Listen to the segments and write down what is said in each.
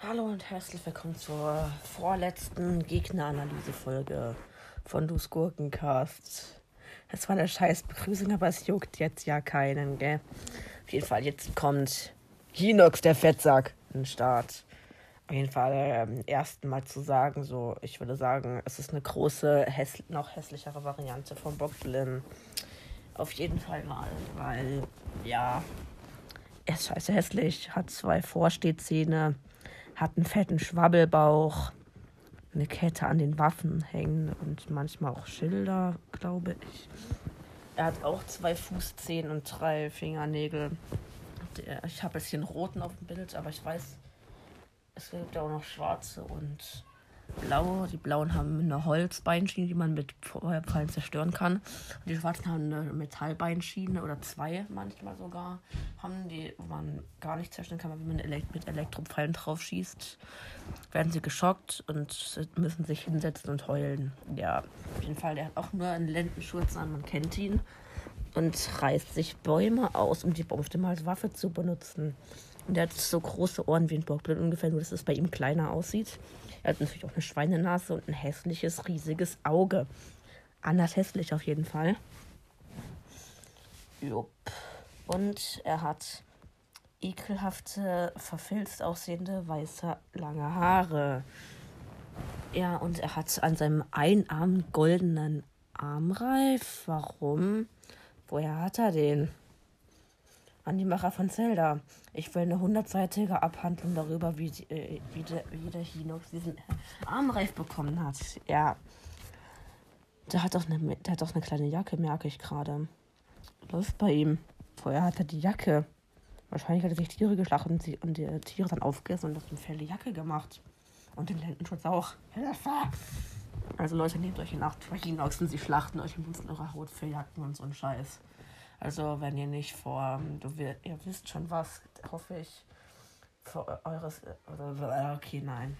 Hallo und herzlich willkommen zur vorletzten Gegneranalyse-Folge von Du Gurkencast. Das war eine scheiß Begrüßung, aber es juckt jetzt ja keinen, gell? Auf jeden Fall, jetzt kommt Hinox, der Fettsack, in den Start. Auf jeden Fall ähm, ersten Mal zu sagen, so, ich würde sagen, es ist eine große, häss noch hässlichere Variante von Bockblin. Auf jeden Fall mal, weil, ja, er ist scheiße hässlich, hat zwei Vorstehzähne hat einen fetten Schwabbelbauch, eine Kette an den Waffen hängen und manchmal auch Schilder, glaube ich. Er hat auch zwei Fußzehen und drei Fingernägel. Ich habe jetzt hier einen roten auf dem Bild, aber ich weiß, es gibt auch noch schwarze und blau. Die blauen haben eine Holzbeinschiene, die man mit Feuerpfeilen zerstören kann. Und die schwarzen haben eine Metallbeinschiene oder zwei manchmal sogar. Haben die, wo man gar nicht zerstören kann, wenn man mit Elektropfeilen drauf schießt. Werden sie geschockt und müssen sich hinsetzen und heulen. Ja, auf jeden Fall. Der hat auch nur einen Lendenschurz an, man kennt ihn. Und reißt sich Bäume aus, um die Baumstämme als Waffe zu benutzen. Und der hat so große Ohren wie ein Bockblin ungefähr, nur dass es bei ihm kleiner aussieht. Er hat natürlich auch eine Schweinenase und ein hässliches, riesiges Auge. Anders hässlich auf jeden Fall. Jupp. Und er hat ekelhafte, verfilzt aussehende, weiße, lange Haare. Ja, und er hat an seinem Einarm goldenen Armreif. Warum? Woher hat er den? an die Macher von Zelda. Ich will eine hundertseitige Abhandlung darüber, wie, äh, wie, der, wie der Hinox diesen Armreif bekommen hat. Ja. Der hat doch eine, der hat doch eine kleine Jacke, merke ich gerade. Läuft bei ihm. Vorher hat er die Jacke. Wahrscheinlich hat er sich Tiere geschlachtet und, sie, und die Tiere dann aufgegessen und das eine Felle Jacke gemacht. Und den Lendenschutz auch. Hilfe! Also Leute, nehmt euch in Acht vor Hinoxen, sie schlachten euch und benutzen eure Haut für Jacken und so ein Scheiß. Also wenn ihr nicht vor, du, ihr wisst schon was, hoffe ich, für eures, okay, nein.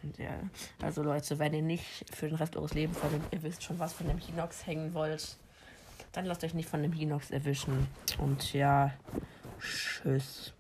Also Leute, wenn ihr nicht für den Rest eures Lebens dem, ihr wisst schon was von dem Hinox hängen wollt, dann lasst euch nicht von dem Hinox erwischen. Und ja, tschüss.